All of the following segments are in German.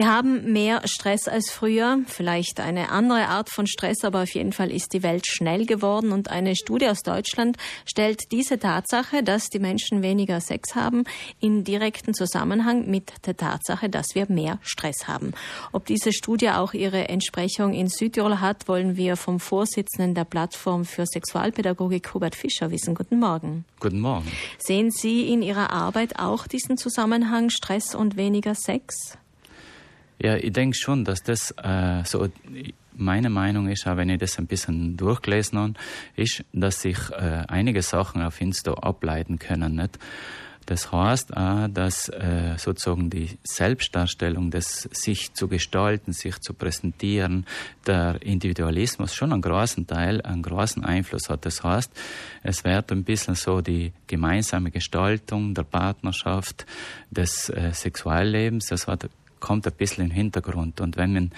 Wir haben mehr Stress als früher, vielleicht eine andere Art von Stress, aber auf jeden Fall ist die Welt schnell geworden und eine Studie aus Deutschland stellt diese Tatsache, dass die Menschen weniger Sex haben, in direkten Zusammenhang mit der Tatsache, dass wir mehr Stress haben. Ob diese Studie auch ihre Entsprechung in Südtirol hat, wollen wir vom Vorsitzenden der Plattform für Sexualpädagogik Hubert Fischer wissen. Guten Morgen. Guten Morgen. Sehen Sie in Ihrer Arbeit auch diesen Zusammenhang Stress und weniger Sex? Ja, ich denke schon, dass das äh, so meine Meinung ist, wenn ich das ein bisschen durchgelesen habe, ist, dass sich äh, einige Sachen auf Insta ableiten können. Nicht? Das heißt auch, dass äh, sozusagen die Selbstdarstellung, das sich zu gestalten, sich zu präsentieren, der Individualismus schon einen großen Teil, einen großen Einfluss hat. Das heißt, es wird ein bisschen so die gemeinsame Gestaltung der Partnerschaft, des äh, Sexuallebens, das hat kommt ein bisschen im Hintergrund. Und wenn man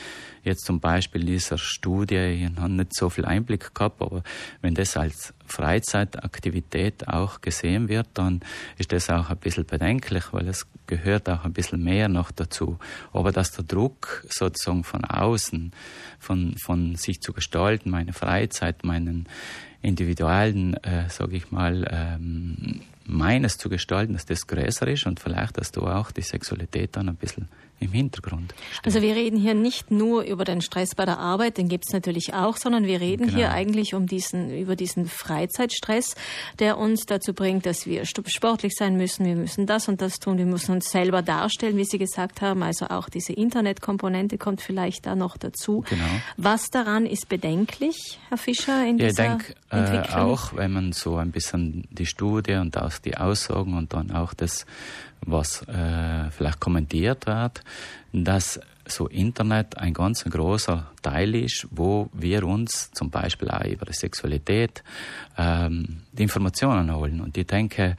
jetzt zum Beispiel dieser Studie, ich habe nicht so viel Einblick gehabt, aber wenn das als Freizeitaktivität auch gesehen wird, dann ist das auch ein bisschen bedenklich, weil es gehört auch ein bisschen mehr noch dazu. Aber dass der Druck sozusagen von außen, von, von sich zu gestalten, meine Freizeit, meinen individuellen, äh, sage ich mal, ähm, meines zu gestalten, dass das größer ist und vielleicht, dass du auch die Sexualität dann ein bisschen im Hintergrund. Steht. Also wir reden hier nicht nur über den Stress bei der Arbeit, den gibt es natürlich auch, sondern wir reden genau. hier eigentlich um diesen, über diesen Freizeitstress, der uns dazu bringt, dass wir sportlich sein müssen, wir müssen das und das tun, wir müssen uns selber darstellen, wie Sie gesagt haben. Also auch diese Internetkomponente kommt vielleicht da noch dazu. Genau. Was daran ist bedenklich, Herr Fischer, in ja, dieser ich denke äh, auch, wenn man so ein bisschen die Studie und auch die Aussagen und dann auch das was äh, vielleicht kommentiert wird, dass so Internet ein ganz großer Teil ist, wo wir uns zum Beispiel auch über die Sexualität ähm, die Informationen holen. Und ich denke,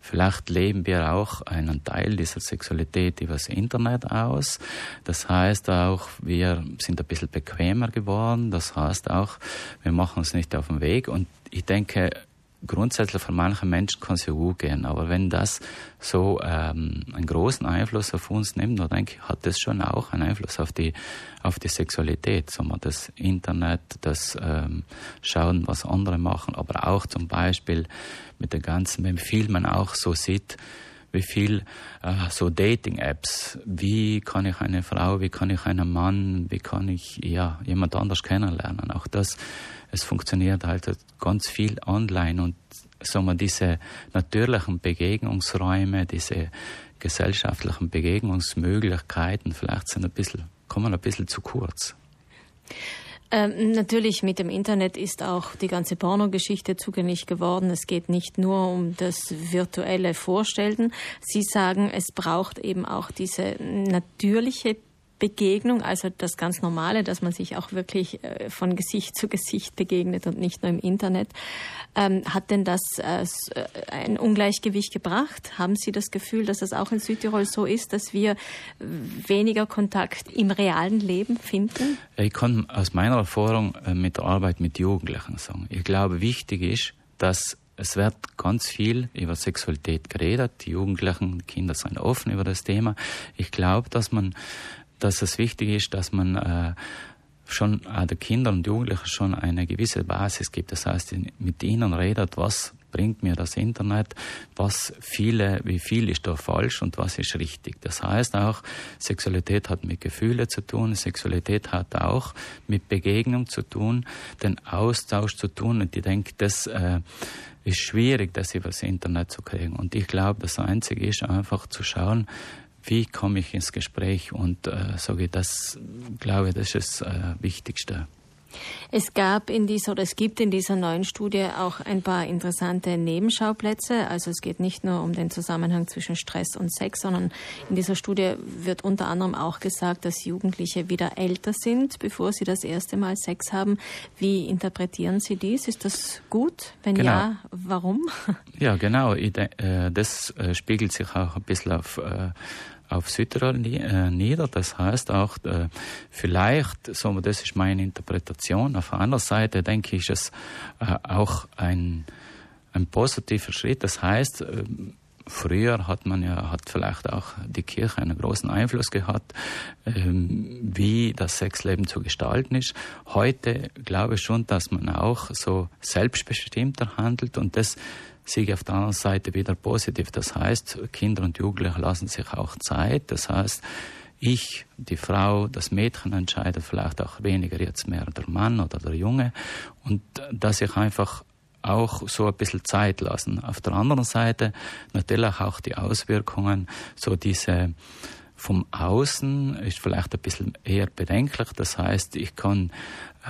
vielleicht leben wir auch einen Teil dieser Sexualität über das Internet aus. Das heißt auch, wir sind ein bisschen bequemer geworden. Das heißt auch, wir machen uns nicht auf den Weg. Und ich denke, grundsätzlich für manche Menschen kann es ja gut gehen, aber wenn das so ähm, einen großen Einfluss auf uns nimmt, dann denke ich, hat das schon auch einen Einfluss auf die auf die Sexualität, sagen wir, das Internet, das ähm, Schauen, was andere machen, aber auch zum Beispiel mit der ganzen, viel man auch so sieht, wie viel äh, so Dating-Apps, wie kann ich eine Frau, wie kann ich einen Mann, wie kann ich ja jemand anders kennenlernen. Auch das, es funktioniert halt ganz viel online und sagen wir, diese natürlichen Begegnungsräume, diese gesellschaftlichen Begegnungsmöglichkeiten vielleicht sind ein bisschen, kommen ein bisschen zu kurz. Ähm, natürlich, mit dem Internet ist auch die ganze Pornogeschichte zugänglich geworden. Es geht nicht nur um das virtuelle Vorstellen. Sie sagen, es braucht eben auch diese natürliche Begegnung, also das ganz Normale, dass man sich auch wirklich äh, von Gesicht zu Gesicht begegnet und nicht nur im Internet. Ähm, hat denn das äh, äh, ein Ungleichgewicht gebracht? Haben Sie das Gefühl, dass es auch in Südtirol so ist, dass wir weniger Kontakt im realen Leben finden? Ich kann aus meiner Erfahrung mit der Arbeit mit Jugendlichen sagen. Ich glaube, wichtig ist, dass es wird ganz viel über Sexualität geredet. Die Jugendlichen, die Kinder sind offen über das Thema. Ich glaube, dass man dass es wichtig ist, dass man äh, schon den Kindern und Jugendlichen schon eine gewisse Basis gibt. Das heißt, mit ihnen redet, was bringt mir das Internet, was viele, wie viel ist da falsch und was ist richtig. Das heißt auch, Sexualität hat mit Gefühle zu tun, Sexualität hat auch mit Begegnung zu tun, den Austausch zu tun. Und ich denke, das äh, ist schwierig, das über das Internet zu kriegen. Und ich glaube, das Einzige ist einfach zu schauen, wie komme ich ins Gespräch und äh, sage das, glaube das ist das äh, Wichtigste. Es gab in dieser oder es gibt in dieser neuen Studie auch ein paar interessante Nebenschauplätze. Also es geht nicht nur um den Zusammenhang zwischen Stress und Sex, sondern in dieser Studie wird unter anderem auch gesagt, dass Jugendliche wieder älter sind, bevor sie das erste Mal Sex haben. Wie interpretieren Sie dies? Ist das gut? Wenn genau. ja, warum? Ja, genau. Äh, das äh, spiegelt sich auch ein bisschen auf äh, auf Südtirol äh, nieder. Das heißt auch, äh, vielleicht, so, das ist meine Interpretation. Auf der anderen Seite denke ich, ist es äh, auch ein, ein positiver Schritt. Das heißt, früher hat man ja, hat vielleicht auch die Kirche einen großen Einfluss gehabt, ähm, wie das Sexleben zu gestalten ist. Heute glaube ich schon, dass man auch so selbstbestimmter handelt und das sehe ich auf der anderen Seite wieder positiv. Das heißt, Kinder und Jugendliche lassen sich auch Zeit. Das heißt, ich, die Frau, das Mädchen entscheidet vielleicht auch weniger jetzt mehr der Mann oder der Junge und dass ich einfach auch so ein bisschen Zeit lassen. Auf der anderen Seite natürlich auch die Auswirkungen, so diese vom Außen ist vielleicht ein bisschen eher bedenklich. Das heißt, ich kann,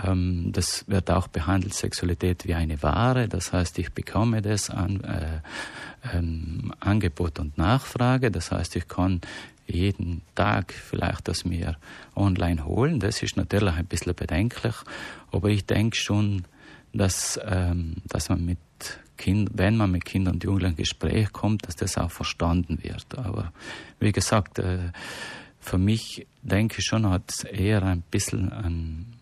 ähm, das wird auch behandelt, Sexualität wie eine Ware. Das heißt, ich bekomme das an äh, ähm, Angebot und Nachfrage. Das heißt, ich kann jeden Tag vielleicht das mir online holen. Das ist natürlich ein bisschen bedenklich, aber ich denke schon, dass, ähm, dass man mit kind, wenn man mit Kindern und Jugendlichen in Gespräch kommt, dass das auch verstanden wird. Aber wie gesagt, äh, für mich denke ich schon, hat es eher ein bisschen einen,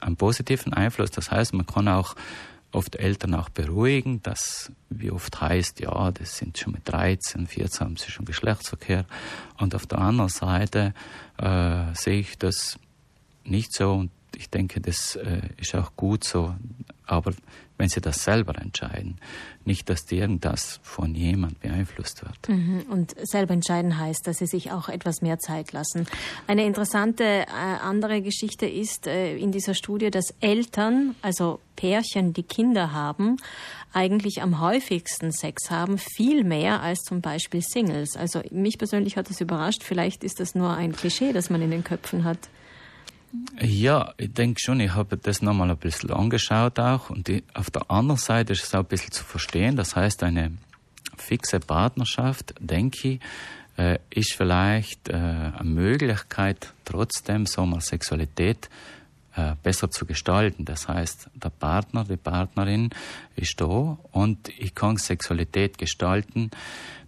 einen positiven Einfluss. Das heißt, man kann auch oft Eltern auch beruhigen, dass wie oft heißt, ja, das sind schon mit 13, 14 haben sie schon Geschlechtsverkehr. Und auf der anderen Seite äh, sehe ich das nicht so und ich denke, das äh, ist auch gut so. Aber wenn sie das selber entscheiden, nicht, dass irgendwas von jemand beeinflusst wird. Mhm. Und selber entscheiden heißt, dass sie sich auch etwas mehr Zeit lassen. Eine interessante äh, andere Geschichte ist äh, in dieser Studie, dass Eltern, also Pärchen, die Kinder haben, eigentlich am häufigsten Sex haben, viel mehr als zum Beispiel Singles. Also mich persönlich hat das überrascht. Vielleicht ist das nur ein Klischee, das man in den Köpfen hat. Ja, ich denke schon, ich habe das nochmal ein bisschen angeschaut auch und die, auf der anderen Seite ist es auch ein bisschen zu verstehen. Das heißt, eine fixe Partnerschaft, denke ich, äh, ist vielleicht äh, eine Möglichkeit, trotzdem so mal Sexualität besser zu gestalten. Das heißt, der Partner, die Partnerin ist da und ich kann Sexualität gestalten.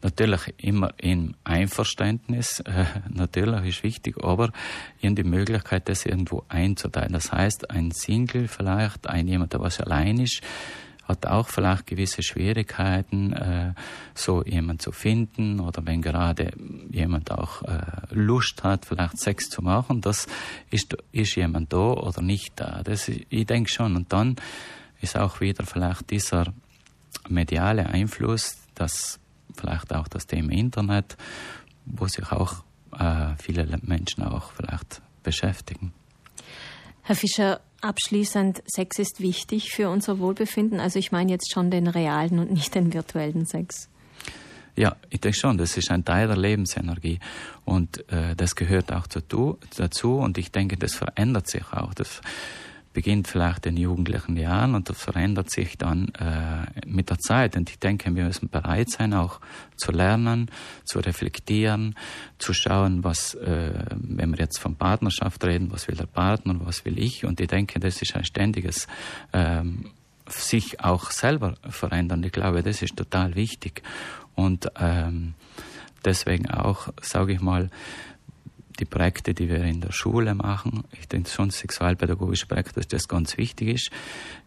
Natürlich immer im Einverständnis, äh, natürlich ist wichtig, aber in die Möglichkeit, das irgendwo einzuteilen. Das heißt, ein Single vielleicht, ein jemand, der was allein ist, hat auch vielleicht gewisse Schwierigkeiten, äh, so jemand zu finden oder wenn gerade jemand auch äh, Lust hat, vielleicht Sex zu machen, das ist, ist jemand da oder nicht da. Das, ich denke schon. Und dann ist auch wieder vielleicht dieser mediale Einfluss, dass vielleicht auch das Thema Internet, wo sich auch äh, viele Menschen auch vielleicht beschäftigen. Herr Fischer, abschließend, Sex ist wichtig für unser Wohlbefinden. Also ich meine jetzt schon den realen und nicht den virtuellen Sex. Ja, ich denke schon, das ist ein Teil der Lebensenergie und äh, das gehört auch dazu und ich denke, das verändert sich auch. Das beginnt vielleicht in jugendlichen Jahren und das verändert sich dann äh, mit der Zeit. Und ich denke, wir müssen bereit sein, auch zu lernen, zu reflektieren, zu schauen, was, äh, wenn wir jetzt von Partnerschaft reden, was will der Partner, was will ich. Und ich denke, das ist ein ständiges ähm, sich auch selber verändern. Ich glaube, das ist total wichtig. Und ähm, deswegen auch, sage ich mal, die Projekte, die wir in der Schule machen. Ich denke schon, sexualpädagogische Projekte, dass das ganz wichtig ist.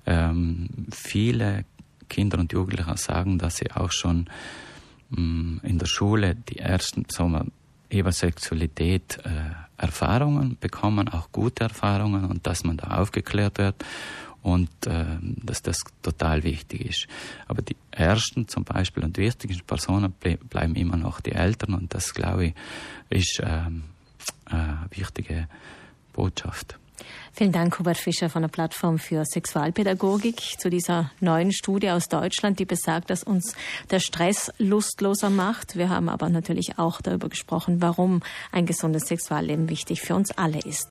Ähm, viele Kinder und Jugendliche sagen, dass sie auch schon mh, mm, in der Schule die ersten, sagen wir, über Sexualität äh, Erfahrungen bekommen, auch gute Erfahrungen und dass man da aufgeklärt wird und äh, dass das total wichtig ist. Aber die ersten zum Beispiel und wichtigsten Personen ble bleiben immer noch die Eltern und das glaube ich ist ähm, eine wichtige Botschaft. Vielen Dank, Hubert Fischer von der Plattform für Sexualpädagogik zu dieser neuen Studie aus Deutschland, die besagt, dass uns der Stress lustloser macht. Wir haben aber natürlich auch darüber gesprochen, warum ein gesundes Sexualleben wichtig für uns alle ist.